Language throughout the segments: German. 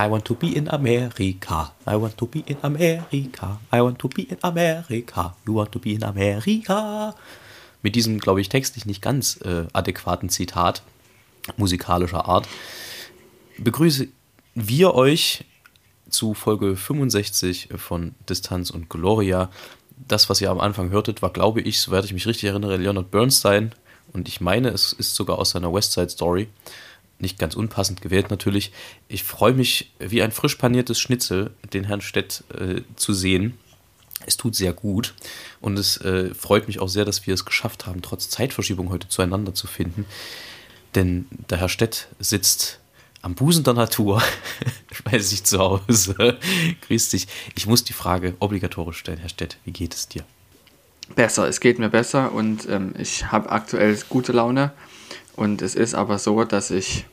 I want to be in America. I want to be in America. I want to be in America. You want to be in America. Mit diesem, glaube ich, textlich nicht ganz äh, adäquaten Zitat musikalischer Art begrüße wir euch zu Folge 65 von Distanz und Gloria. Das, was ihr am Anfang hörtet, war, glaube ich, soweit ich mich richtig erinnere, Leonard Bernstein. Und ich meine, es ist sogar aus seiner Westside Story. Nicht ganz unpassend gewählt natürlich. Ich freue mich wie ein frisch paniertes Schnitzel, den Herrn Stett äh, zu sehen. Es tut sehr gut und es äh, freut mich auch sehr, dass wir es geschafft haben, trotz Zeitverschiebung heute zueinander zu finden. Denn der Herr Stett sitzt am Busen der Natur, bei sich zu Hause. Grüß dich. Ich muss die Frage obligatorisch stellen, Herr Stett. Wie geht es dir? Besser, es geht mir besser und ähm, ich habe aktuell gute Laune. Und es ist aber so, dass ich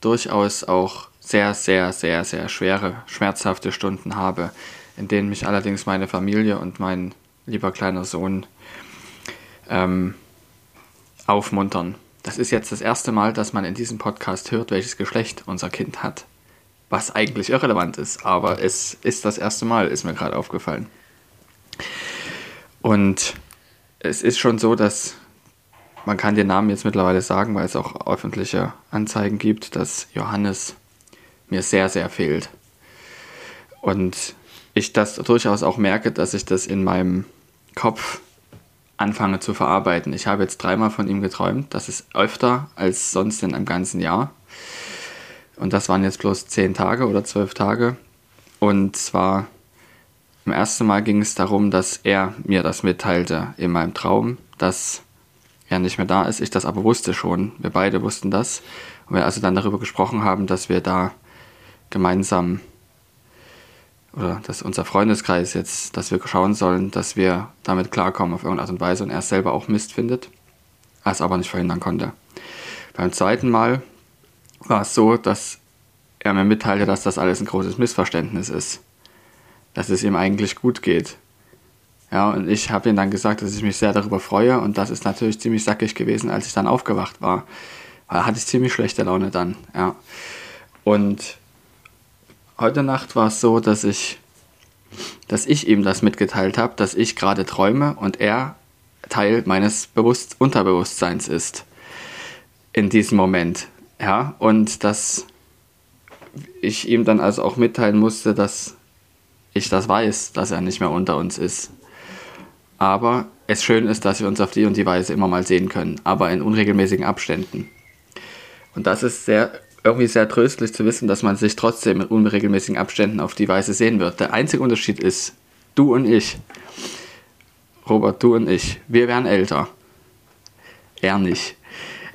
durchaus auch sehr, sehr, sehr, sehr schwere, schmerzhafte Stunden habe, in denen mich allerdings meine Familie und mein lieber kleiner Sohn ähm, aufmuntern das ist jetzt das erste Mal, dass man in diesem Podcast hört, welches Geschlecht unser Kind hat. Was eigentlich irrelevant ist, aber es ist das erste Mal, ist mir gerade aufgefallen. Und es ist schon so, dass man kann den Namen jetzt mittlerweile sagen, weil es auch öffentliche Anzeigen gibt, dass Johannes mir sehr, sehr fehlt. Und ich das durchaus auch merke, dass ich das in meinem Kopf anfange zu verarbeiten. Ich habe jetzt dreimal von ihm geträumt. Das ist öfter als sonst in einem ganzen Jahr. Und das waren jetzt bloß zehn Tage oder zwölf Tage. Und zwar im ersten Mal ging es darum, dass er mir das mitteilte in meinem Traum, dass er nicht mehr da ist. Ich das aber wusste schon. Wir beide wussten das. Und wir also dann darüber gesprochen haben, dass wir da gemeinsam oder dass unser Freundeskreis jetzt, dass wir schauen sollen, dass wir damit klarkommen auf irgendeine Art und Weise und er selber auch Mist findet, es aber nicht verhindern konnte. Beim zweiten Mal war es so, dass er mir mitteilte, dass das alles ein großes Missverständnis ist, dass es ihm eigentlich gut geht. Ja, und ich habe ihm dann gesagt, dass ich mich sehr darüber freue und das ist natürlich ziemlich sackig gewesen, als ich dann aufgewacht war. Weil hatte ich ziemlich schlechte Laune dann, ja. Und heute Nacht war es so, dass ich, dass ich ihm das mitgeteilt habe, dass ich gerade träume und er Teil meines Bewusst Unterbewusstseins ist in diesem Moment. Ja, und dass ich ihm dann also auch mitteilen musste, dass ich das weiß, dass er nicht mehr unter uns ist. Aber es schön ist, dass wir uns auf die und die Weise immer mal sehen können, aber in unregelmäßigen Abständen. Und das ist sehr irgendwie sehr tröstlich zu wissen, dass man sich trotzdem in unregelmäßigen Abständen auf die Weise sehen wird. Der einzige Unterschied ist, du und ich, Robert, du und ich, wir werden älter. Er nicht.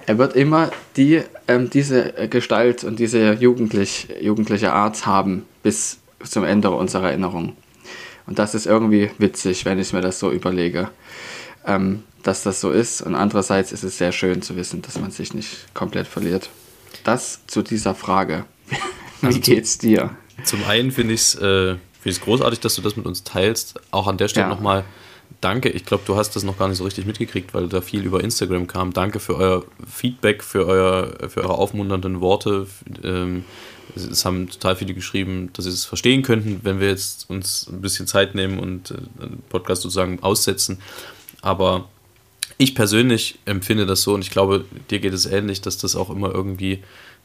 Er wird immer die, ähm, diese Gestalt und diese jugendlich, jugendliche Art haben bis zum Ende unserer Erinnerung. Und das ist irgendwie witzig, wenn ich mir das so überlege, ähm, dass das so ist. Und andererseits ist es sehr schön zu wissen, dass man sich nicht komplett verliert das zu dieser Frage. Wie also geht's dir? Zum einen finde ich es äh, großartig, dass du das mit uns teilst. Auch an der Stelle ja. nochmal danke. Ich glaube, du hast das noch gar nicht so richtig mitgekriegt, weil da viel über Instagram kam. Danke für euer Feedback, für, euer, für eure aufmunternden Worte. Ähm, es haben total viele geschrieben, dass sie es verstehen könnten, wenn wir jetzt uns ein bisschen Zeit nehmen und äh, den Podcast sozusagen aussetzen. Aber ich persönlich empfinde das so und ich glaube, dir geht es ähnlich, dass das auch immer irgendwie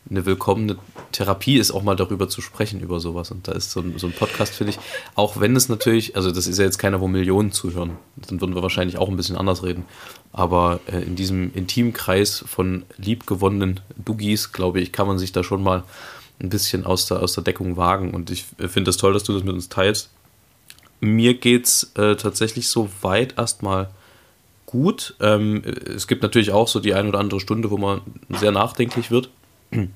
eine willkommene Therapie ist, auch mal darüber zu sprechen, über sowas. Und da ist so ein, so ein Podcast, finde ich, auch wenn es natürlich, also das ist ja jetzt keiner, wo Millionen zuhören, dann würden wir wahrscheinlich auch ein bisschen anders reden. Aber äh, in diesem intimen Kreis von liebgewonnenen Duggies, glaube ich, kann man sich da schon mal ein bisschen aus der, aus der Deckung wagen. Und ich äh, finde das toll, dass du das mit uns teilst. Mir geht es äh, tatsächlich so weit erstmal gut. Ähm, es gibt natürlich auch so die ein oder andere Stunde, wo man sehr nachdenklich wird.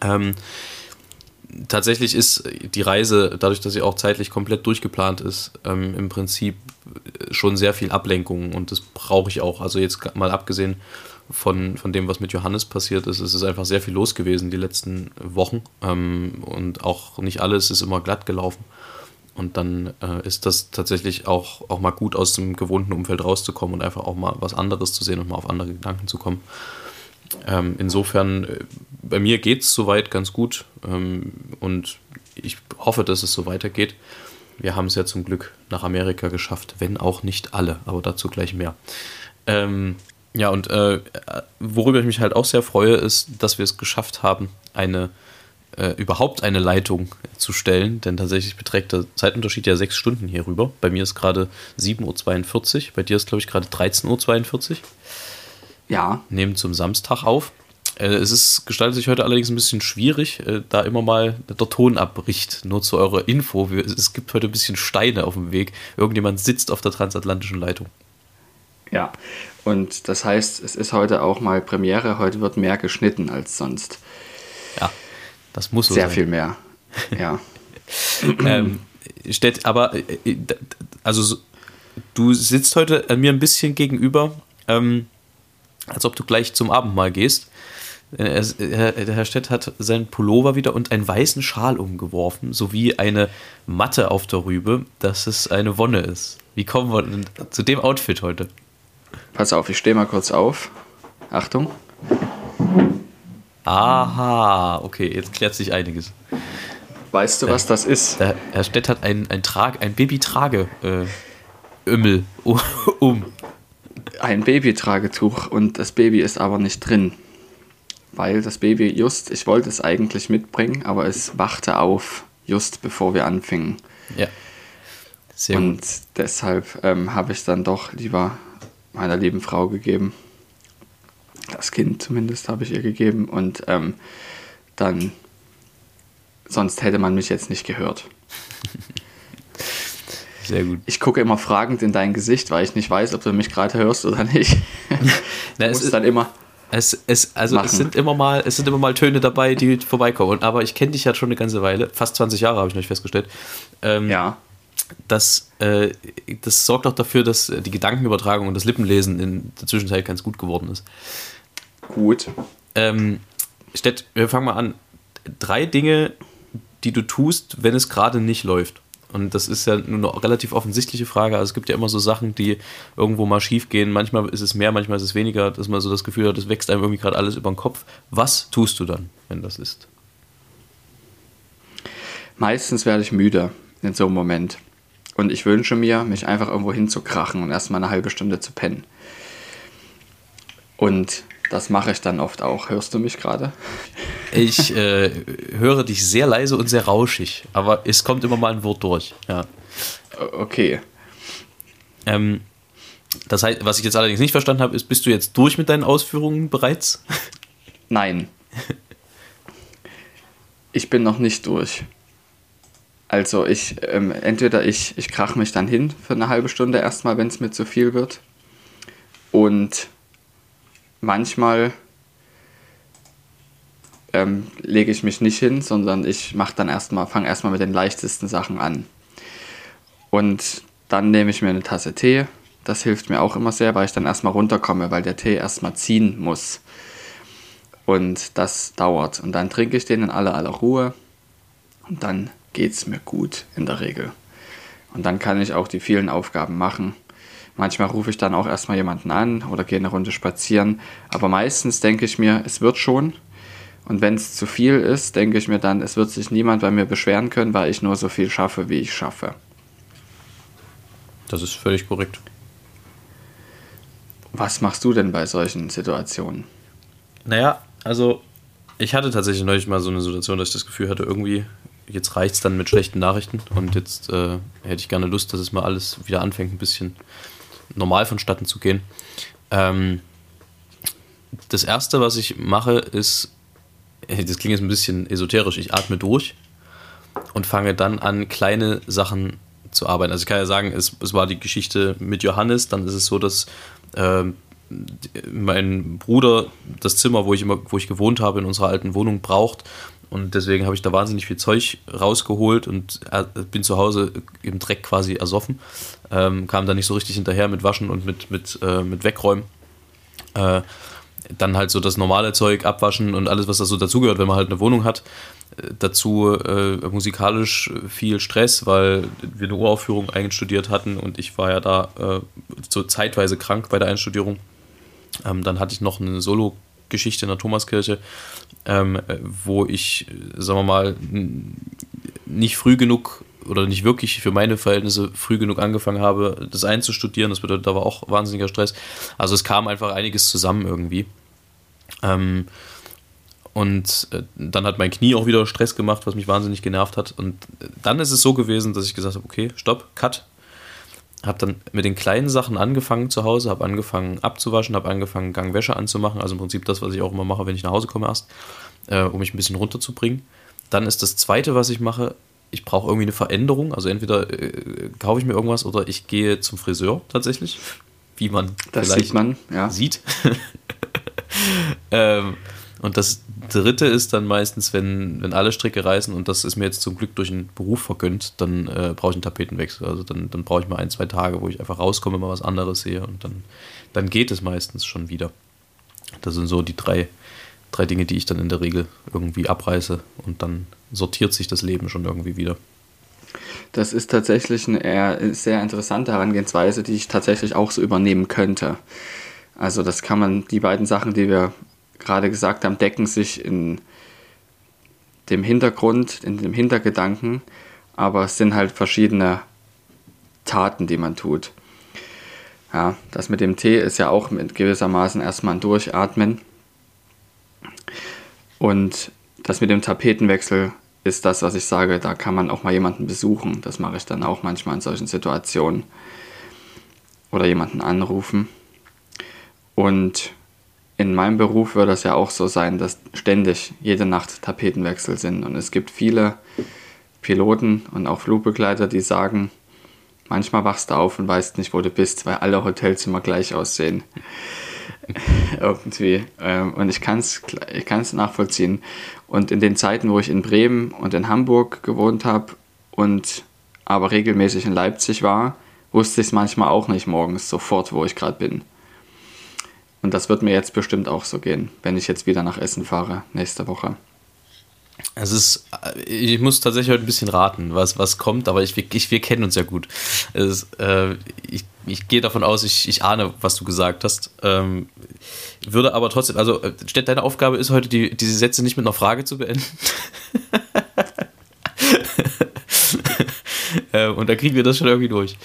Ähm, tatsächlich ist die Reise, dadurch, dass sie auch zeitlich komplett durchgeplant ist, ähm, im Prinzip schon sehr viel Ablenkung und das brauche ich auch. Also jetzt mal abgesehen von, von dem, was mit Johannes passiert ist, es ist einfach sehr viel los gewesen die letzten Wochen ähm, und auch nicht alles ist immer glatt gelaufen. Und dann äh, ist das tatsächlich auch, auch mal gut aus dem gewohnten Umfeld rauszukommen und einfach auch mal was anderes zu sehen und mal auf andere Gedanken zu kommen. Ähm, insofern, äh, bei mir geht es soweit ganz gut ähm, und ich hoffe, dass es so weitergeht. Wir haben es ja zum Glück nach Amerika geschafft, wenn auch nicht alle, aber dazu gleich mehr. Ähm, ja, und äh, worüber ich mich halt auch sehr freue, ist, dass wir es geschafft haben, eine äh, überhaupt eine Leitung zu stellen, denn tatsächlich beträgt der Zeitunterschied ja sechs Stunden hier rüber. Bei mir ist gerade 7.42 Uhr, bei dir ist, glaube ich, gerade 13.42 Uhr. Ja. Nehmen zum Samstag auf. Äh, es ist, gestaltet sich heute allerdings ein bisschen schwierig, äh, da immer mal der Ton abbricht. Nur zu eurer Info, es gibt heute ein bisschen Steine auf dem Weg. Irgendjemand sitzt auf der transatlantischen Leitung. Ja, und das heißt, es ist heute auch mal Premiere. Heute wird mehr geschnitten als sonst. Ja, das muss so Sehr sein. viel mehr. Ja. ähm, steht, aber, äh, also du sitzt heute mir ein bisschen gegenüber, ähm, als ob du gleich zum Abendmahl gehst. Äh, der Herr Stett hat seinen Pullover wieder und einen weißen Schal umgeworfen, sowie eine Matte auf der Rübe, dass es eine Wonne ist. Wie kommen wir denn zu dem Outfit heute? Pass auf, ich stehe mal kurz auf. Achtung. Aha, okay, jetzt klärt sich einiges. Weißt du, was das ist? Der Herr Stett hat ein, ein, Trag, ein Babytrage-Ömmel äh, um. Ein Babytragetuch und das Baby ist aber nicht drin. Weil das Baby just, ich wollte es eigentlich mitbringen, aber es wachte auf, just bevor wir anfingen. Ja. Sehr und gut. deshalb ähm, habe ich dann doch lieber meiner lieben Frau gegeben. Das Kind zumindest habe ich ihr gegeben und ähm, dann, sonst hätte man mich jetzt nicht gehört. Sehr gut. Ich gucke immer fragend in dein Gesicht, weil ich nicht weiß, ob du mich gerade hörst oder nicht. Na, es ist dann immer. Es, es, also es sind immer mal, es sind immer mal Töne dabei, die vorbeikommen. Aber ich kenne dich ja schon eine ganze Weile, fast 20 Jahre habe ich noch festgestellt. Ähm, ja das, äh, das sorgt auch dafür, dass die Gedankenübertragung und das Lippenlesen in der Zwischenzeit ganz gut geworden ist. Gut. Ähm, Stett, wir fangen mal an. Drei Dinge, die du tust, wenn es gerade nicht läuft. Und das ist ja nur eine relativ offensichtliche Frage. Also es gibt ja immer so Sachen, die irgendwo mal schief gehen. Manchmal ist es mehr, manchmal ist es weniger, dass man so das Gefühl hat, es wächst einem irgendwie gerade alles über den Kopf. Was tust du dann, wenn das ist? Meistens werde ich müde in so einem Moment. Und ich wünsche mir, mich einfach irgendwo hinzukrachen und erstmal eine halbe Stunde zu pennen. Und das mache ich dann oft auch. Hörst du mich gerade? Ich äh, höre dich sehr leise und sehr rauschig, aber es kommt immer mal ein Wort durch. Ja. Okay. Ähm, das heißt, was ich jetzt allerdings nicht verstanden habe, ist, bist du jetzt durch mit deinen Ausführungen bereits? Nein. Ich bin noch nicht durch. Also ich, ähm, entweder ich, ich krach mich dann hin für eine halbe Stunde erstmal, wenn es mir zu viel wird. Und manchmal ähm, lege ich mich nicht hin, sondern ich mache dann erstmal, fange erstmal mit den leichtesten Sachen an. Und dann nehme ich mir eine Tasse Tee. Das hilft mir auch immer sehr, weil ich dann erstmal runterkomme, weil der Tee erstmal ziehen muss. Und das dauert. Und dann trinke ich den in aller aller Ruhe. Und dann geht es mir gut in der Regel. Und dann kann ich auch die vielen Aufgaben machen. Manchmal rufe ich dann auch erstmal jemanden an oder gehe eine Runde spazieren. Aber meistens denke ich mir, es wird schon. Und wenn es zu viel ist, denke ich mir dann, es wird sich niemand bei mir beschweren können, weil ich nur so viel schaffe, wie ich schaffe. Das ist völlig korrekt. Was machst du denn bei solchen Situationen? Naja, also ich hatte tatsächlich neulich mal so eine Situation, dass ich das Gefühl hatte, irgendwie jetzt reicht es dann mit schlechten Nachrichten und jetzt äh, hätte ich gerne Lust, dass es mal alles wieder anfängt, ein bisschen normal vonstatten zu gehen. Ähm, das erste, was ich mache, ist, das klingt jetzt ein bisschen esoterisch, ich atme durch und fange dann an, kleine Sachen zu arbeiten. Also ich kann ja sagen, es, es war die Geschichte mit Johannes, dann ist es so, dass äh, mein Bruder das Zimmer, wo ich immer, wo ich gewohnt habe in unserer alten Wohnung, braucht. Und deswegen habe ich da wahnsinnig viel Zeug rausgeholt und äh, bin zu Hause im Dreck quasi ersoffen. Ähm, kam da nicht so richtig hinterher mit Waschen und mit, mit, äh, mit Wegräumen. Äh, dann halt so das normale Zeug abwaschen und alles, was da so dazugehört, wenn man halt eine Wohnung hat. Äh, dazu äh, musikalisch viel Stress, weil wir eine Uraufführung einstudiert hatten und ich war ja da äh, so zeitweise krank bei der Einstudierung. Ähm, dann hatte ich noch eine Solo-Geschichte in der Thomaskirche ähm, wo ich, sagen wir mal, nicht früh genug oder nicht wirklich für meine Verhältnisse früh genug angefangen habe, das einzustudieren. Das bedeutet, da war auch wahnsinniger Stress. Also es kam einfach einiges zusammen irgendwie. Ähm, und äh, dann hat mein Knie auch wieder Stress gemacht, was mich wahnsinnig genervt hat. Und dann ist es so gewesen, dass ich gesagt habe, okay, stopp, cut, habe dann mit den kleinen Sachen angefangen zu Hause, habe angefangen abzuwaschen, habe angefangen Gangwäsche anzumachen, also im Prinzip das, was ich auch immer mache, wenn ich nach Hause komme erst, äh, um mich ein bisschen runterzubringen. Dann ist das Zweite, was ich mache, ich brauche irgendwie eine Veränderung, also entweder äh, kaufe ich mir irgendwas oder ich gehe zum Friseur tatsächlich, wie man das vielleicht sieht. Man, ja. sieht. ähm, und das dritte ist dann meistens, wenn, wenn alle Stricke reißen, und das ist mir jetzt zum Glück durch einen Beruf vergönnt, dann äh, brauche ich einen Tapetenwechsel. Also dann, dann brauche ich mal ein, zwei Tage, wo ich einfach rauskomme, mal was anderes sehe und dann, dann geht es meistens schon wieder. Das sind so die drei, drei Dinge, die ich dann in der Regel irgendwie abreiße und dann sortiert sich das Leben schon irgendwie wieder. Das ist tatsächlich eine sehr interessante Herangehensweise, die ich tatsächlich auch so übernehmen könnte. Also das kann man, die beiden Sachen, die wir gerade gesagt haben, decken sich in dem Hintergrund, in dem Hintergedanken, aber es sind halt verschiedene Taten, die man tut. Ja, das mit dem Tee ist ja auch gewissermaßen erstmal ein Durchatmen. Und das mit dem Tapetenwechsel ist das, was ich sage, da kann man auch mal jemanden besuchen. Das mache ich dann auch manchmal in solchen Situationen. Oder jemanden anrufen. Und in meinem Beruf wird das ja auch so sein, dass ständig jede Nacht Tapetenwechsel sind. Und es gibt viele Piloten und auch Flugbegleiter, die sagen, manchmal wachst du auf und weißt nicht, wo du bist, weil alle Hotelzimmer gleich aussehen. Irgendwie. Ähm, und ich kann es ich nachvollziehen. Und in den Zeiten, wo ich in Bremen und in Hamburg gewohnt habe und aber regelmäßig in Leipzig war, wusste ich es manchmal auch nicht morgens sofort, wo ich gerade bin. Und das wird mir jetzt bestimmt auch so gehen, wenn ich jetzt wieder nach Essen fahre nächste Woche. Es ist, ich muss tatsächlich heute ein bisschen raten, was, was kommt, aber ich, ich, wir kennen uns ja gut. Es, äh, ich, ich gehe davon aus, ich, ich ahne, was du gesagt hast. Ähm, würde aber trotzdem, also äh, deine Aufgabe ist heute, die, diese Sätze nicht mit einer Frage zu beenden. äh, und da kriegen wir das schon irgendwie durch.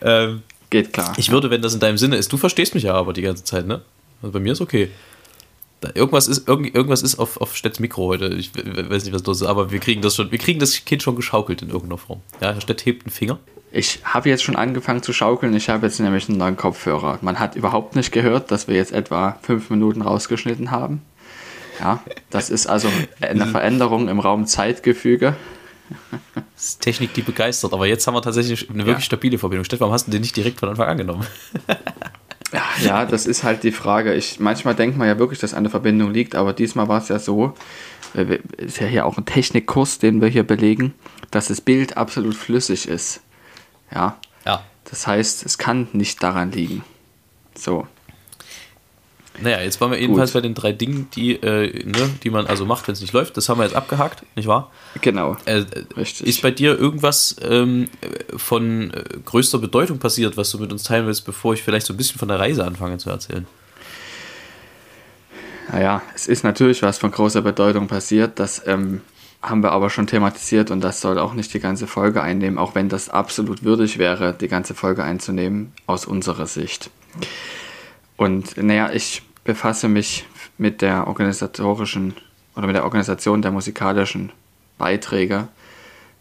Ähm, Geht klar. Ich würde, wenn das in deinem Sinne ist, du verstehst mich ja aber die ganze Zeit, ne? Also bei mir ist okay. Da, irgendwas ist, irgend, irgendwas ist auf, auf Stedts Mikro heute. Ich weiß nicht, was los ist, aber wir kriegen das schon, wir kriegen das Kind schon geschaukelt in irgendeiner Form. Ja, Herr Stett hebt einen Finger. Ich habe jetzt schon angefangen zu schaukeln. Ich habe jetzt nämlich einen neuen Kopfhörer. Man hat überhaupt nicht gehört, dass wir jetzt etwa fünf Minuten rausgeschnitten haben. Ja, das ist also eine Veränderung im Raum-Zeitgefüge. Das ist Technik, die begeistert. Aber jetzt haben wir tatsächlich eine wirklich ja. stabile Verbindung. Stett, warum hast du den nicht direkt von Anfang an genommen? Ja, das ist halt die Frage. Ich, manchmal denkt man ja wirklich, dass eine Verbindung liegt, aber diesmal war es ja so, äh, ist ja hier auch ein Technikkurs, den wir hier belegen, dass das Bild absolut flüssig ist. Ja. Ja. Das heißt, es kann nicht daran liegen. So. Naja, jetzt waren wir jedenfalls bei den drei Dingen, die, äh, ne, die man also macht, wenn es nicht läuft. Das haben wir jetzt abgehakt, nicht wahr? Genau. Äh, Richtig. Ist bei dir irgendwas ähm, von äh, größter Bedeutung passiert, was du mit uns teilen willst, bevor ich vielleicht so ein bisschen von der Reise anfange zu erzählen? Naja, es ist natürlich was von großer Bedeutung passiert. Das ähm, haben wir aber schon thematisiert und das soll auch nicht die ganze Folge einnehmen, auch wenn das absolut würdig wäre, die ganze Folge einzunehmen, aus unserer Sicht. Und naja, ich befasse mich mit der organisatorischen oder mit der Organisation der musikalischen Beiträge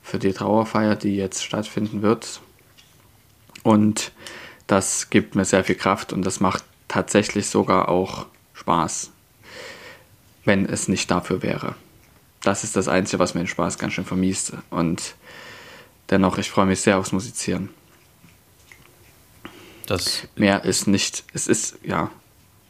für die Trauerfeier, die jetzt stattfinden wird. Und das gibt mir sehr viel Kraft und das macht tatsächlich sogar auch Spaß, wenn es nicht dafür wäre. Das ist das Einzige, was mir den Spaß ganz schön vermiest. Und dennoch, ich freue mich sehr aufs Musizieren. Das Mehr ist nicht, es ist, ja,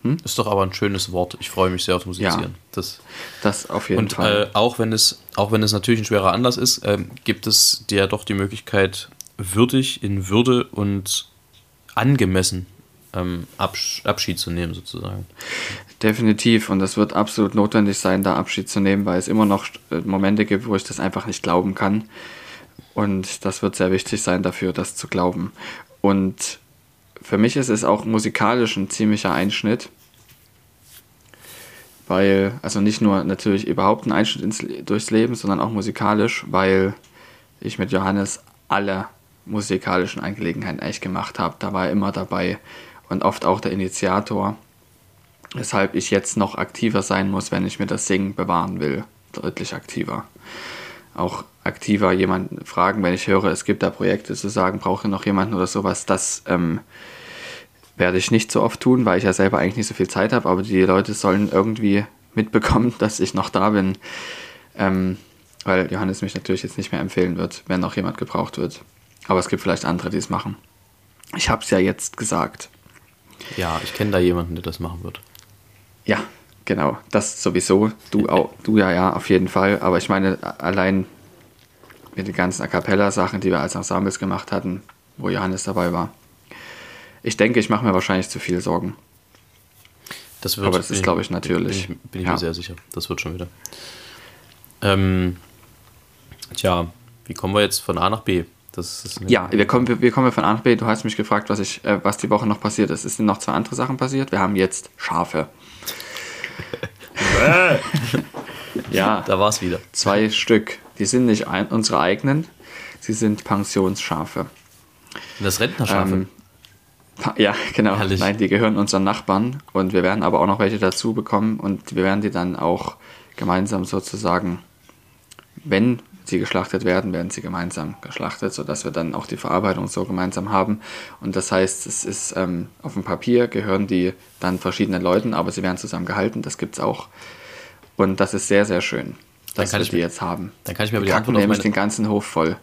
Hm? Ist doch aber ein schönes Wort. Ich freue mich sehr auf Musizieren. Ja, das, das auf jeden und, Fall. Und äh, auch, wenn es, auch wenn es natürlich ein schwerer Anlass ist, äh, gibt es dir ja doch die Möglichkeit, würdig, in Würde und angemessen ähm, Absch Abschied zu nehmen, sozusagen. Definitiv. Und das wird absolut notwendig sein, da Abschied zu nehmen, weil es immer noch äh, Momente gibt, wo ich das einfach nicht glauben kann. Und das wird sehr wichtig sein dafür, das zu glauben. Und für mich ist es auch musikalisch ein ziemlicher Einschnitt. Weil, also nicht nur natürlich überhaupt ein Einschnitt ins, durchs Leben, sondern auch musikalisch, weil ich mit Johannes alle musikalischen Angelegenheiten eigentlich gemacht habe. Da war er immer dabei und oft auch der Initiator, weshalb ich jetzt noch aktiver sein muss, wenn ich mir das Singen bewahren will. Deutlich aktiver. Auch aktiver jemanden fragen, wenn ich höre, es gibt da Projekte, zu sagen, brauche noch jemanden oder sowas. Das ähm, werde ich nicht so oft tun, weil ich ja selber eigentlich nicht so viel Zeit habe, aber die Leute sollen irgendwie mitbekommen, dass ich noch da bin. Ähm, weil Johannes mich natürlich jetzt nicht mehr empfehlen wird, wenn noch jemand gebraucht wird. Aber es gibt vielleicht andere, die es machen. Ich habe es ja jetzt gesagt. Ja, ich kenne da jemanden, der das machen wird. Ja, genau. Das sowieso. Du auch, du ja, ja, auf jeden Fall. Aber ich meine, allein mit den ganzen A Cappella-Sachen, die wir als Ensembles gemacht hatten, wo Johannes dabei war. Ich denke, ich mache mir wahrscheinlich zu viel Sorgen. Das wird, Aber das ist, glaube ich, natürlich. Bin ich, bin ich ja. mir sehr sicher. Das wird schon wieder. Ähm, tja, wie kommen wir jetzt von A nach B? ja, wir kommen, wir, wir, kommen von A nach B. Du hast mich gefragt, was, ich, äh, was die Woche noch passiert ist. Es sind noch zwei andere Sachen passiert. Wir haben jetzt Schafe. ja. Da war es wieder. Zwei Stück. Die sind nicht ein, unsere eigenen, sie sind Pensionsschafe. Das Rentnerschafe? Ähm, ja, genau. Herrlich. Nein, die gehören unseren Nachbarn und wir werden aber auch noch welche dazu bekommen und wir werden die dann auch gemeinsam sozusagen, wenn sie geschlachtet werden, werden sie gemeinsam geschlachtet, sodass wir dann auch die Verarbeitung so gemeinsam haben. Und das heißt, es ist ähm, auf dem Papier gehören die dann verschiedenen Leuten, aber sie werden zusammen gehalten, das gibt es auch. Und das ist sehr, sehr schön, dass wir die mir, jetzt haben. Dann kann ich mir aber die Antwort nämlich meine... den ganzen Hof voll.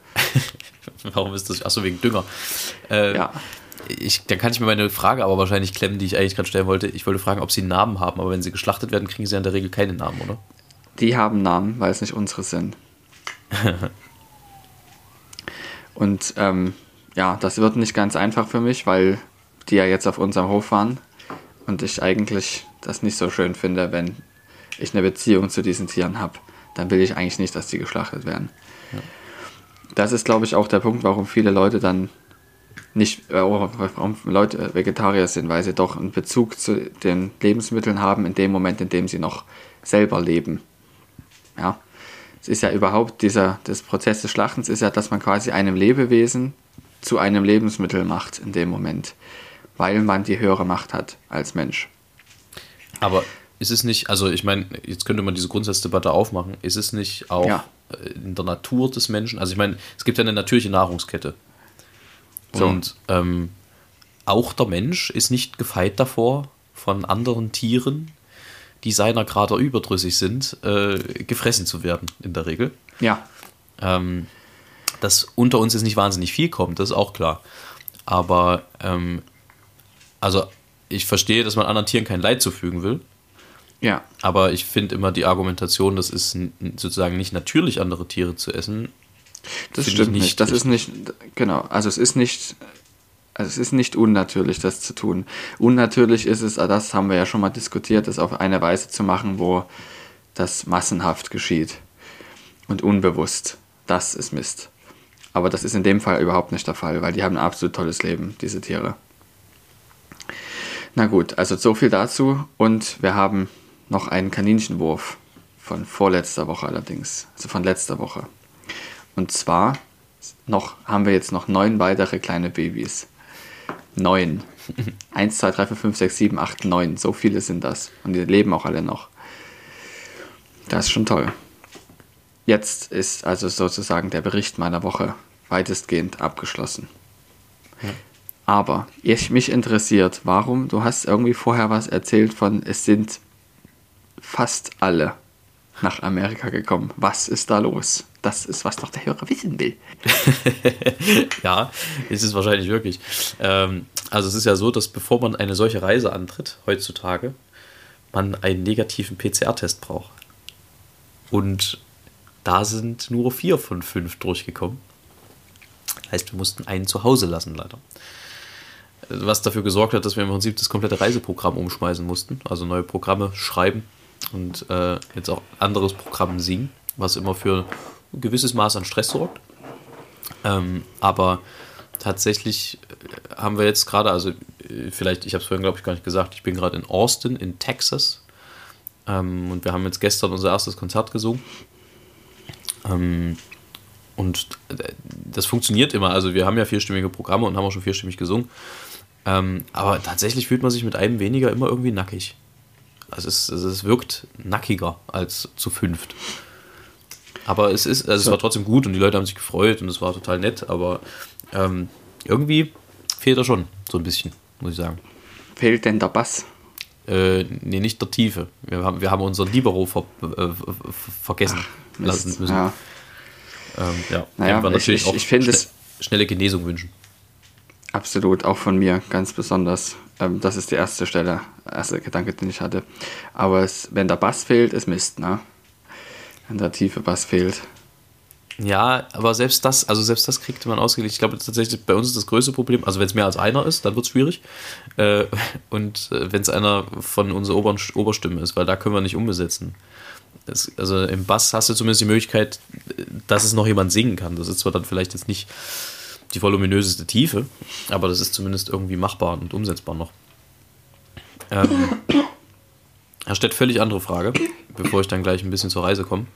Warum ist das? Achso, wegen Dünger. Äh, ja. Ich, dann kann ich mir meine Frage aber wahrscheinlich klemmen, die ich eigentlich gerade stellen wollte. Ich wollte fragen, ob sie einen Namen haben, aber wenn sie geschlachtet werden, kriegen sie ja in der Regel keine Namen, oder? Die haben Namen, weil es nicht unsere sind. und ähm, ja, das wird nicht ganz einfach für mich, weil die ja jetzt auf unserem Hof waren und ich eigentlich das nicht so schön finde, wenn ich eine Beziehung zu diesen Tieren habe. Dann will ich eigentlich nicht, dass die geschlachtet werden. Ja. Das ist, glaube ich, auch der Punkt, warum viele Leute dann nicht, äh, warum Leute Vegetarier sind, weil sie doch einen Bezug zu den Lebensmitteln haben in dem Moment, in dem sie noch selber leben. Ja es ist ja überhaupt dieser, das Prozess des Schlachtens ist ja, dass man quasi einem Lebewesen zu einem Lebensmittel macht in dem Moment, weil man die höhere Macht hat als Mensch. Aber ist es nicht, also ich meine, jetzt könnte man diese Grundsatzdebatte aufmachen, ist es nicht auch ja. in der Natur des Menschen, also ich meine, es gibt ja eine natürliche Nahrungskette. So. Und ähm, auch der Mensch ist nicht gefeit davor, von anderen Tieren die seiner gerade überdrüssig sind, äh, gefressen zu werden, in der Regel. Ja. Ähm, dass unter uns jetzt nicht wahnsinnig viel kommt, das ist auch klar. Aber, ähm, also, ich verstehe, dass man anderen Tieren kein Leid zufügen will. Ja. Aber ich finde immer die Argumentation, das ist sozusagen nicht natürlich, andere Tiere zu essen. Das stimmt nicht. nicht. Das ist nicht, genau. Also, es ist nicht also es ist nicht unnatürlich, das zu tun. Unnatürlich ist es, das haben wir ja schon mal diskutiert, das auf eine Weise zu machen, wo das massenhaft geschieht und unbewusst. Das ist Mist. Aber das ist in dem Fall überhaupt nicht der Fall, weil die haben ein absolut tolles Leben, diese Tiere. Na gut, also so viel dazu. Und wir haben noch einen Kaninchenwurf von vorletzter Woche allerdings, also von letzter Woche. Und zwar noch, haben wir jetzt noch neun weitere kleine Babys. Neun. Eins, zwei, drei, vier, fünf, sechs, sieben, acht, neun. So viele sind das. Und die leben auch alle noch. Das ist schon toll. Jetzt ist also sozusagen der Bericht meiner Woche weitestgehend abgeschlossen. Ja. Aber ich, mich interessiert, warum, du hast irgendwie vorher was erzählt von, es sind fast alle nach Amerika gekommen. Was ist da los? Das ist, was doch der Hörer wissen will. ja, ist es wahrscheinlich wirklich. Ähm, also es ist ja so, dass bevor man eine solche Reise antritt, heutzutage, man einen negativen PCR-Test braucht. Und da sind nur vier von fünf durchgekommen. Heißt, wir mussten einen zu Hause lassen, leider. Was dafür gesorgt hat, dass wir im Prinzip das komplette Reiseprogramm umschmeißen mussten. Also neue Programme schreiben und äh, jetzt auch anderes Programm singen, was immer für ein gewisses Maß an Stress sorgt. Ähm, aber tatsächlich äh, haben wir jetzt gerade, also äh, vielleicht, ich habe es vorhin glaube ich gar nicht gesagt, ich bin gerade in Austin in Texas ähm, und wir haben jetzt gestern unser erstes Konzert gesungen. Ähm, und äh, das funktioniert immer. Also wir haben ja vierstimmige Programme und haben auch schon vierstimmig gesungen. Ähm, aber tatsächlich fühlt man sich mit einem weniger immer irgendwie nackig. Also es, es wirkt nackiger als zu fünft. Aber es ist, also so. es war trotzdem gut und die Leute haben sich gefreut und es war total nett, aber ähm, irgendwie fehlt er schon so ein bisschen, muss ich sagen. Fehlt denn der Bass? Äh, nee, nicht der Tiefe. Wir haben, wir haben unseren Libero ver, äh, vergessen Ach, lassen müssen. Ja, ähm, ja. Naja, ich, ich, ich finde schne schnelle Genesung wünschen. Absolut, auch von mir ganz besonders. Ähm, das ist die erste Stelle, erste Gedanke, den ich hatte. Aber es, wenn der Bass fehlt, ist Mist, ne? Wenn der tiefe Bass fehlt. Ja, aber selbst das, also selbst das kriegt man ausgelegt. Ich glaube tatsächlich, bei uns ist das größte Problem, also wenn es mehr als einer ist, dann wird es schwierig. Äh, und äh, wenn es einer von unserer Ober Oberstimme ist, weil da können wir nicht umbesetzen. Das, also im Bass hast du zumindest die Möglichkeit, dass es noch jemand singen kann. Das ist zwar dann vielleicht jetzt nicht die voluminöseste Tiefe, aber das ist zumindest irgendwie machbar und umsetzbar noch. Ähm, da steht völlig andere Frage, bevor ich dann gleich ein bisschen zur Reise komme.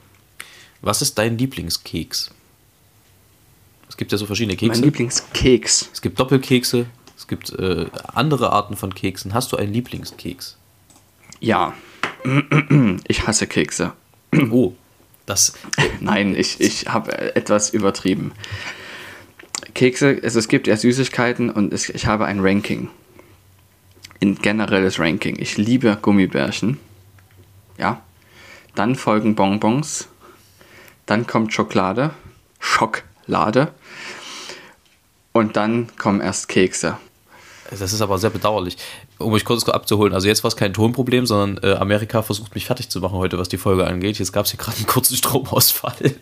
Was ist dein Lieblingskeks? Es gibt ja so verschiedene Kekse. Mein Lieblingskeks. Es gibt Doppelkekse, es gibt äh, andere Arten von Keksen. Hast du einen Lieblingskeks? Ja. Ich hasse Kekse. Oh, das. Nein, ich, ich habe etwas übertrieben. Kekse, also es gibt ja Süßigkeiten und es, ich habe ein Ranking. Ein generelles Ranking. Ich liebe Gummibärchen. Ja. Dann folgen Bonbons. Dann kommt Schokolade. Schokolade. Und dann kommen erst Kekse. Das ist aber sehr bedauerlich. Um mich kurz abzuholen, also jetzt war es kein Tonproblem, sondern äh, Amerika versucht mich fertig zu machen heute, was die Folge angeht. Jetzt gab es hier gerade einen kurzen Stromausfall.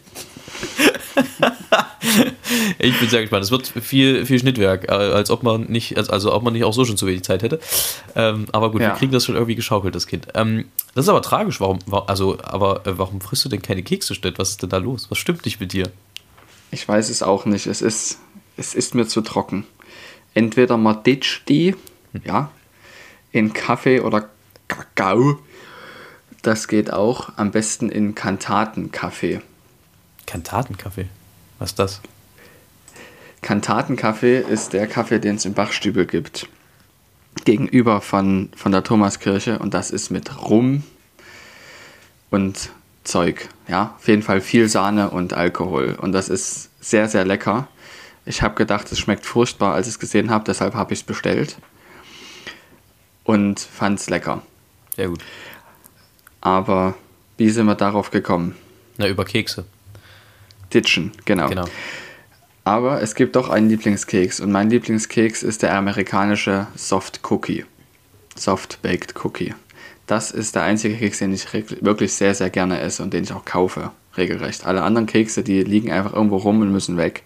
Ich bin sehr gespannt. Es wird viel, viel Schnittwerk, äh, als ob man nicht, also ob man nicht auch so schon zu wenig Zeit hätte. Ähm, aber gut, ja. wir kriegen das schon irgendwie geschaukelt, das Kind. Ähm, das ist aber tragisch. Warum, also, aber äh, warum frisst du denn keine Kekse statt? Was ist denn da los? Was stimmt nicht mit dir? Ich weiß es auch nicht. Es ist, es ist mir zu trocken. Entweder man ditcht die, hm. ja, in Kaffee oder Kakao. Das geht auch. Am besten in Kantatenkaffee. Kantatenkaffee? Was ist das? Kantatenkaffee ist der Kaffee, den es im Bachstübel gibt. Gegenüber von, von der Thomaskirche. Und das ist mit Rum und Zeug. Ja, auf jeden Fall viel Sahne und Alkohol. Und das ist sehr, sehr lecker. Ich habe gedacht, es schmeckt furchtbar, als ich es gesehen habe. Deshalb habe ich es bestellt. Und fand es lecker. Sehr gut. Aber wie sind wir darauf gekommen? Na, über Kekse. Ditchen, genau. genau. Aber es gibt doch einen Lieblingskeks und mein Lieblingskeks ist der amerikanische Soft Cookie. Soft Baked Cookie. Das ist der einzige Keks, den ich wirklich sehr, sehr gerne esse und den ich auch kaufe, regelrecht. Alle anderen Kekse, die liegen einfach irgendwo rum und müssen weg.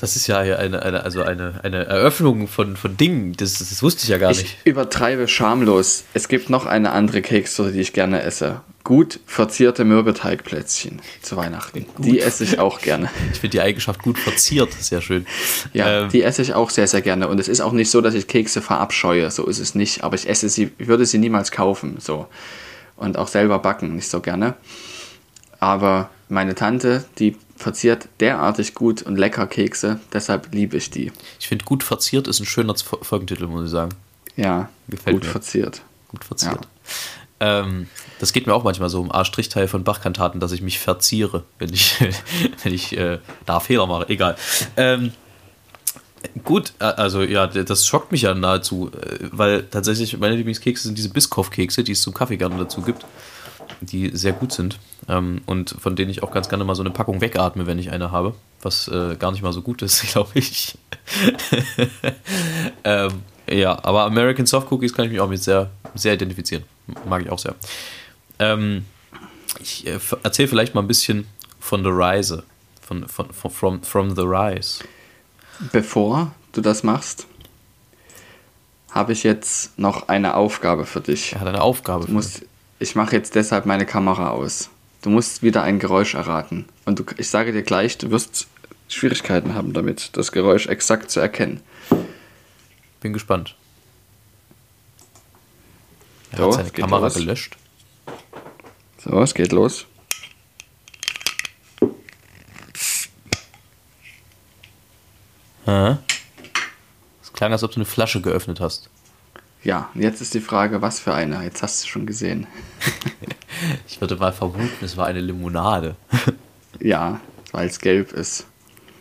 Das ist ja eine, eine, also eine, eine Eröffnung von, von Dingen. Das, das wusste ich ja gar nicht. Ich übertreibe schamlos. Es gibt noch eine andere Kekssorte, die ich gerne esse. Gut verzierte Mürbeteigplätzchen zu Weihnachten. Gut. Die esse ich auch gerne. Ich finde die Eigenschaft gut verziert sehr schön. Ja, ähm, die esse ich auch sehr, sehr gerne. Und es ist auch nicht so, dass ich Kekse verabscheue. So ist es nicht. Aber ich esse sie, ich würde sie niemals kaufen. So. Und auch selber backen nicht so gerne. Aber meine Tante, die verziert derartig gut und lecker Kekse, deshalb liebe ich die. Ich finde, gut verziert ist ein schöner Folgentitel, muss ich sagen. Ja, Gefällt gut mir. verziert. Gut verziert. Ja. Ähm, das geht mir auch manchmal so im A-Teil von Bachkantaten, dass ich mich verziere, wenn ich, wenn ich äh, da Fehler mache. Egal. Ähm, Gut, also ja, das schockt mich ja nahezu, weil tatsächlich meine Lieblingskekse sind diese Biscoff-Kekse, die es zum Kaffee gerne dazu gibt, die sehr gut sind ähm, und von denen ich auch ganz gerne mal so eine Packung wegatme, wenn ich eine habe, was äh, gar nicht mal so gut ist, glaube ich. ähm, ja, aber American Soft Cookies kann ich mich auch mit sehr, sehr identifizieren. Mag ich auch sehr. Ähm, ich äh, erzähle vielleicht mal ein bisschen von The Rise. Von, von, von, from, from The Rise. Bevor du das machst, habe ich jetzt noch eine Aufgabe für dich. Er hat eine Aufgabe. Du musst, ich mache jetzt deshalb meine Kamera aus. Du musst wieder ein Geräusch erraten. Und du, ich sage dir gleich, du wirst Schwierigkeiten haben damit, das Geräusch exakt zu erkennen. Bin gespannt. Er So, hat seine Kamera los. gelöscht. So, es geht los. Hä? Es klang, als ob du eine Flasche geöffnet hast. Ja, jetzt ist die Frage, was für eine? Jetzt hast du schon gesehen. Ich würde mal vermuten, es war eine Limonade. Ja, weil es gelb ist.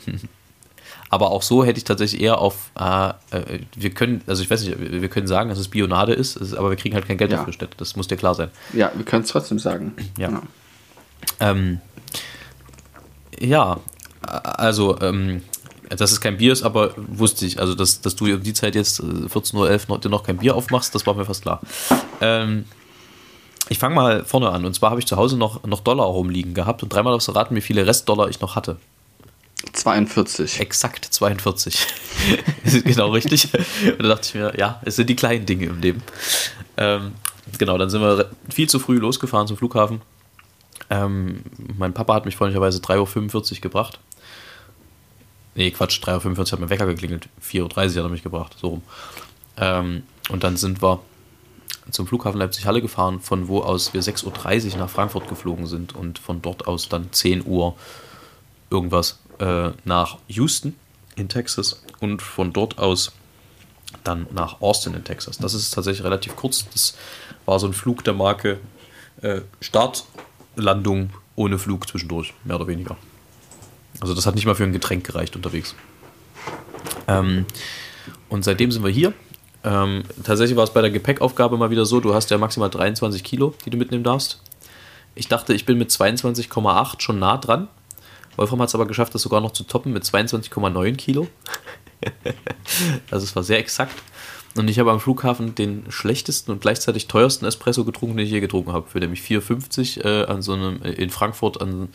Aber auch so hätte ich tatsächlich eher auf, äh, äh, wir können, also ich weiß nicht, wir können sagen, dass es Bionade ist, aber wir kriegen halt kein Geld Ja. dafür gestellt. Das muss dir klar sein. Ja, wir können es trotzdem sagen. Ja. Genau. Ähm, ja, also, ähm, dass es kein Bier ist, aber wusste ich. Also, dass, dass du um die Zeit jetzt äh, 14.11 Uhr noch, dir noch kein Bier aufmachst, das war mir fast klar. Ähm, ich fange mal vorne an. Und zwar habe ich zu Hause noch, noch Dollar rumliegen gehabt und dreimal darfst du raten, wie viele Restdollar ich noch hatte. 42. Exakt 42. Das ist genau richtig. Und da dachte ich mir, ja, es sind die kleinen Dinge im Leben. Ähm, genau, dann sind wir viel zu früh losgefahren zum Flughafen. Ähm, mein Papa hat mich freundlicherweise 3.45 Uhr gebracht. Nee, Quatsch, 3.45 Uhr hat mein Wecker geklingelt. 4.30 Uhr hat er mich gebracht, so rum. Ähm, und dann sind wir zum Flughafen Leipzig-Halle gefahren, von wo aus wir 6.30 Uhr nach Frankfurt geflogen sind und von dort aus dann 10 Uhr irgendwas äh, nach Houston in Texas und von dort aus dann nach Austin in Texas. Das ist tatsächlich relativ kurz. Das war so ein Flug der Marke äh, Start, Landung ohne Flug zwischendurch, mehr oder weniger. Also das hat nicht mal für ein Getränk gereicht unterwegs. Ähm, und seitdem sind wir hier. Ähm, tatsächlich war es bei der Gepäckaufgabe mal wieder so, du hast ja maximal 23 Kilo, die du mitnehmen darfst. Ich dachte, ich bin mit 22,8 schon nah dran. Wolfram hat es aber geschafft, das sogar noch zu toppen mit 22,9 Kilo. also es war sehr exakt. Und ich habe am Flughafen den schlechtesten und gleichzeitig teuersten Espresso getrunken, den ich je getrunken habe. Für nämlich 4,50 äh, an so einem, in Frankfurt an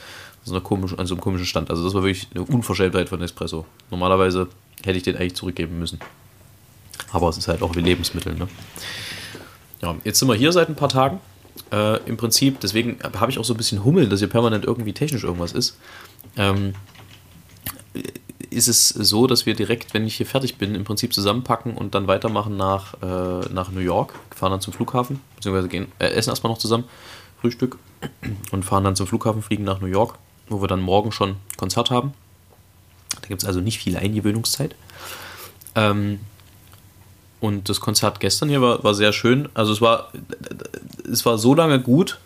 so, einer komischen, an so einem komischen Stand. Also das war wirklich eine Unverschämtheit von Espresso. Normalerweise hätte ich den eigentlich zurückgeben müssen. Aber es ist halt auch wie Lebensmittel. Ne? Ja, jetzt sind wir hier seit ein paar Tagen. Äh, Im Prinzip, deswegen habe ich auch so ein bisschen Hummeln, dass hier permanent irgendwie technisch irgendwas ist. Ähm, ist es so, dass wir direkt, wenn ich hier fertig bin, im Prinzip zusammenpacken und dann weitermachen nach, äh, nach New York, fahren dann zum Flughafen, beziehungsweise gehen, äh, essen erstmal noch zusammen, Frühstück und fahren dann zum Flughafen, fliegen nach New York, wo wir dann morgen schon Konzert haben. Da gibt es also nicht viel Eingewöhnungszeit. Ähm, und das Konzert gestern hier war, war sehr schön. Also es war, es war so lange gut.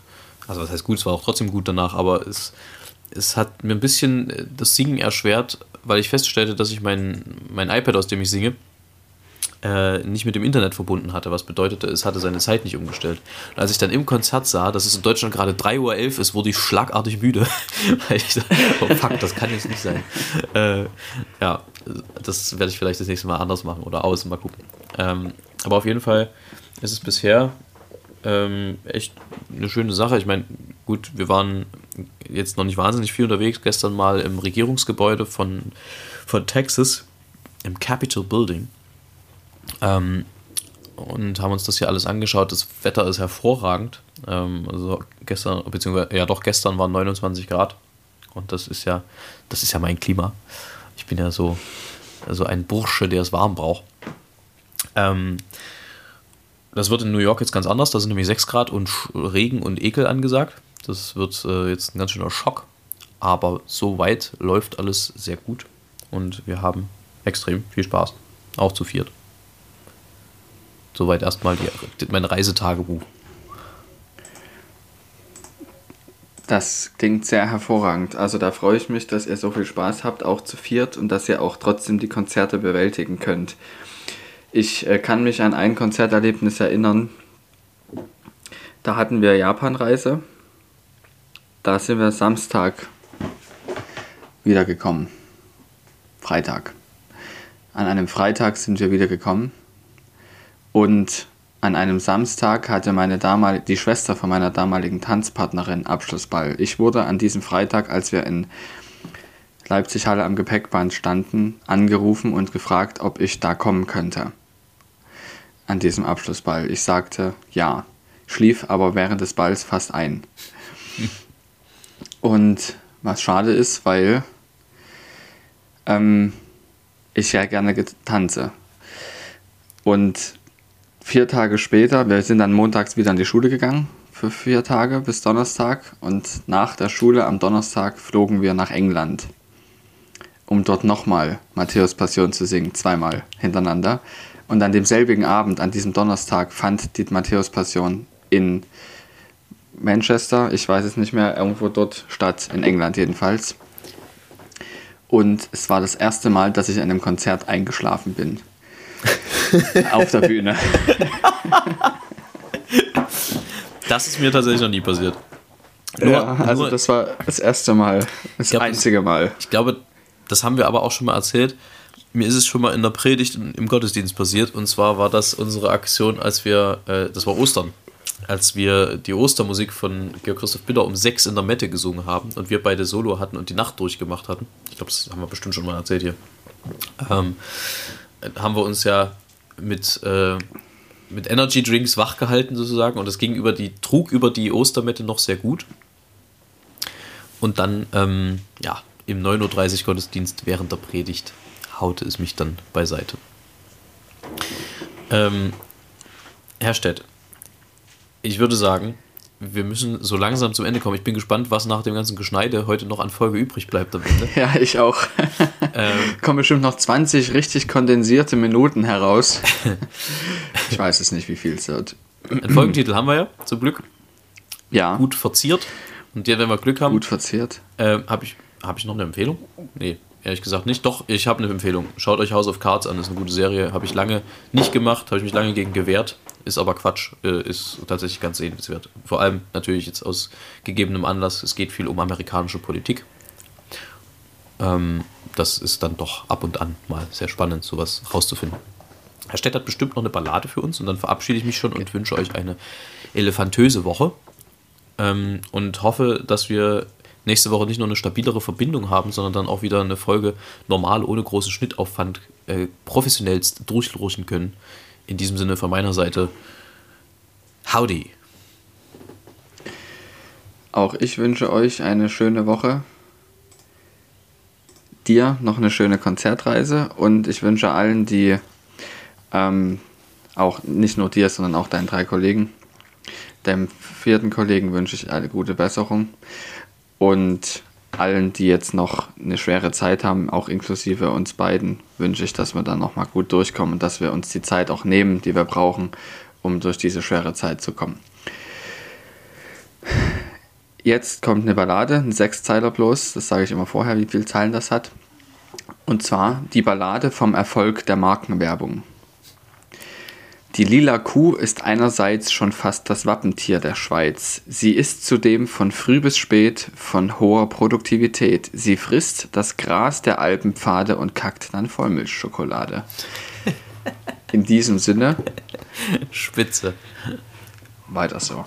Also was heißt gut, es war auch trotzdem gut danach, aber es, es hat mir ein bisschen das Singen erschwert, weil ich feststellte, dass ich mein, mein iPad, aus dem ich singe, äh, nicht mit dem Internet verbunden hatte, was bedeutete, es hatte seine Zeit nicht umgestellt. Und als ich dann im Konzert sah, dass es in Deutschland gerade 3.11 Uhr ist, wurde ich schlagartig müde. weil ich dachte, oh fuck, das kann jetzt nicht sein. Äh, ja, das werde ich vielleicht das nächste Mal anders machen oder aus, mal gucken. Ähm, aber auf jeden Fall ist es bisher ähm, echt eine schöne Sache. Ich meine, gut, wir waren jetzt noch nicht wahnsinnig viel unterwegs. Gestern mal im Regierungsgebäude von, von Texas, im Capitol Building. Ähm, und haben uns das hier alles angeschaut. Das Wetter ist hervorragend. Ähm, also gestern, beziehungsweise ja doch gestern waren 29 Grad. Und das ist ja, das ist ja mein Klima. Ich bin ja so, so ein Bursche, der es warm braucht. Ähm, das wird in New York jetzt ganz anders. Da sind nämlich 6 Grad und Regen und Ekel angesagt. Das wird äh, jetzt ein ganz schöner Schock. Aber soweit läuft alles sehr gut. Und wir haben extrem viel Spaß. Auch zu viert. Soweit erstmal mein Reisetagebuch. Das klingt sehr hervorragend. Also da freue ich mich, dass ihr so viel Spaß habt, auch zu viert und dass ihr auch trotzdem die Konzerte bewältigen könnt. Ich äh, kann mich an ein Konzerterlebnis erinnern. Da hatten wir Japanreise. Da sind wir Samstag wiedergekommen. Freitag. An einem Freitag sind wir wiedergekommen. Und an einem Samstag hatte meine damal die Schwester von meiner damaligen Tanzpartnerin Abschlussball. Ich wurde an diesem Freitag, als wir in Leipzig Halle am Gepäckband standen, angerufen und gefragt, ob ich da kommen könnte. An diesem Abschlussball. Ich sagte ja, schlief aber während des Balls fast ein. Und was schade ist, weil ähm, ich ja gerne tanze. Und vier Tage später, wir sind dann montags wieder in die Schule gegangen für vier Tage bis Donnerstag und nach der Schule am Donnerstag flogen wir nach England, um dort nochmal Matthäus Passion zu singen, zweimal hintereinander. Und an demselbigen Abend, an diesem Donnerstag, fand die Matthäus Passion in Manchester, ich weiß es nicht mehr, irgendwo dort statt, in England jedenfalls. Und es war das erste Mal, dass ich an einem Konzert eingeschlafen bin. Auf der Bühne. Das ist mir tatsächlich noch nie passiert. Nur, ja, also nur, das war das erste Mal, das glaub, einzige Mal. Ich glaube, das haben wir aber auch schon mal erzählt. Mir ist es schon mal in der Predigt im Gottesdienst passiert. Und zwar war das unsere Aktion, als wir, äh, das war Ostern, als wir die Ostermusik von Georg Christoph Bitter um sechs in der Mette gesungen haben und wir beide Solo hatten und die Nacht durchgemacht hatten. Ich glaube, das haben wir bestimmt schon mal erzählt hier. Ähm, haben wir uns ja mit, äh, mit Energy Drinks wachgehalten sozusagen und das ging über die, trug über die Ostermette noch sehr gut. Und dann, ähm, ja, im 9.30 Uhr Gottesdienst während der Predigt haute es mich dann beiseite. Ähm, Herr Stett, ich würde sagen, wir müssen so langsam zum Ende kommen. Ich bin gespannt, was nach dem ganzen Geschneide heute noch an Folge übrig bleibt am Ende. Ja, ich auch. Ähm, Kommen bestimmt noch 20 richtig kondensierte Minuten heraus. ich weiß es nicht, wie viel es wird. Einen Folgentitel haben wir ja, zum Glück. Ja. Gut verziert. Und ja, wenn wir Glück haben. Gut verziert. Äh, habe ich, hab ich noch eine Empfehlung? Nee, ehrlich gesagt nicht. Doch, ich habe eine Empfehlung. Schaut euch House of Cards an, das ist eine gute Serie. Habe ich lange nicht gemacht, habe ich mich lange gegen gewehrt. Ist aber Quatsch, äh, ist tatsächlich ganz sehenswert. Vor allem natürlich jetzt aus gegebenem Anlass, es geht viel um amerikanische Politik. Ähm, das ist dann doch ab und an mal sehr spannend, sowas rauszufinden. Herr Stett hat bestimmt noch eine Ballade für uns und dann verabschiede ich mich schon und wünsche euch eine elefantöse Woche ähm, und hoffe, dass wir nächste Woche nicht nur eine stabilere Verbindung haben, sondern dann auch wieder eine Folge normal, ohne großen Schnittaufwand, äh, professionellst durchlurchen können. In diesem Sinne von meiner Seite, howdy. Auch ich wünsche euch eine schöne Woche. Dir noch eine schöne Konzertreise und ich wünsche allen, die ähm, auch nicht nur dir, sondern auch deinen drei Kollegen, dem vierten Kollegen wünsche ich eine gute Besserung und allen, die jetzt noch eine schwere Zeit haben, auch inklusive uns beiden, wünsche ich, dass wir dann nochmal gut durchkommen und dass wir uns die Zeit auch nehmen, die wir brauchen, um durch diese schwere Zeit zu kommen. Jetzt kommt eine Ballade, ein Sechszeiler bloß, das sage ich immer vorher, wie viele Zeilen das hat. Und zwar die Ballade vom Erfolg der Markenwerbung. Die lila Kuh ist einerseits schon fast das Wappentier der Schweiz. Sie ist zudem von früh bis spät von hoher Produktivität. Sie frisst das Gras der Alpenpfade und kackt dann Vollmilchschokolade. In diesem Sinne. Spitze. Weiter so.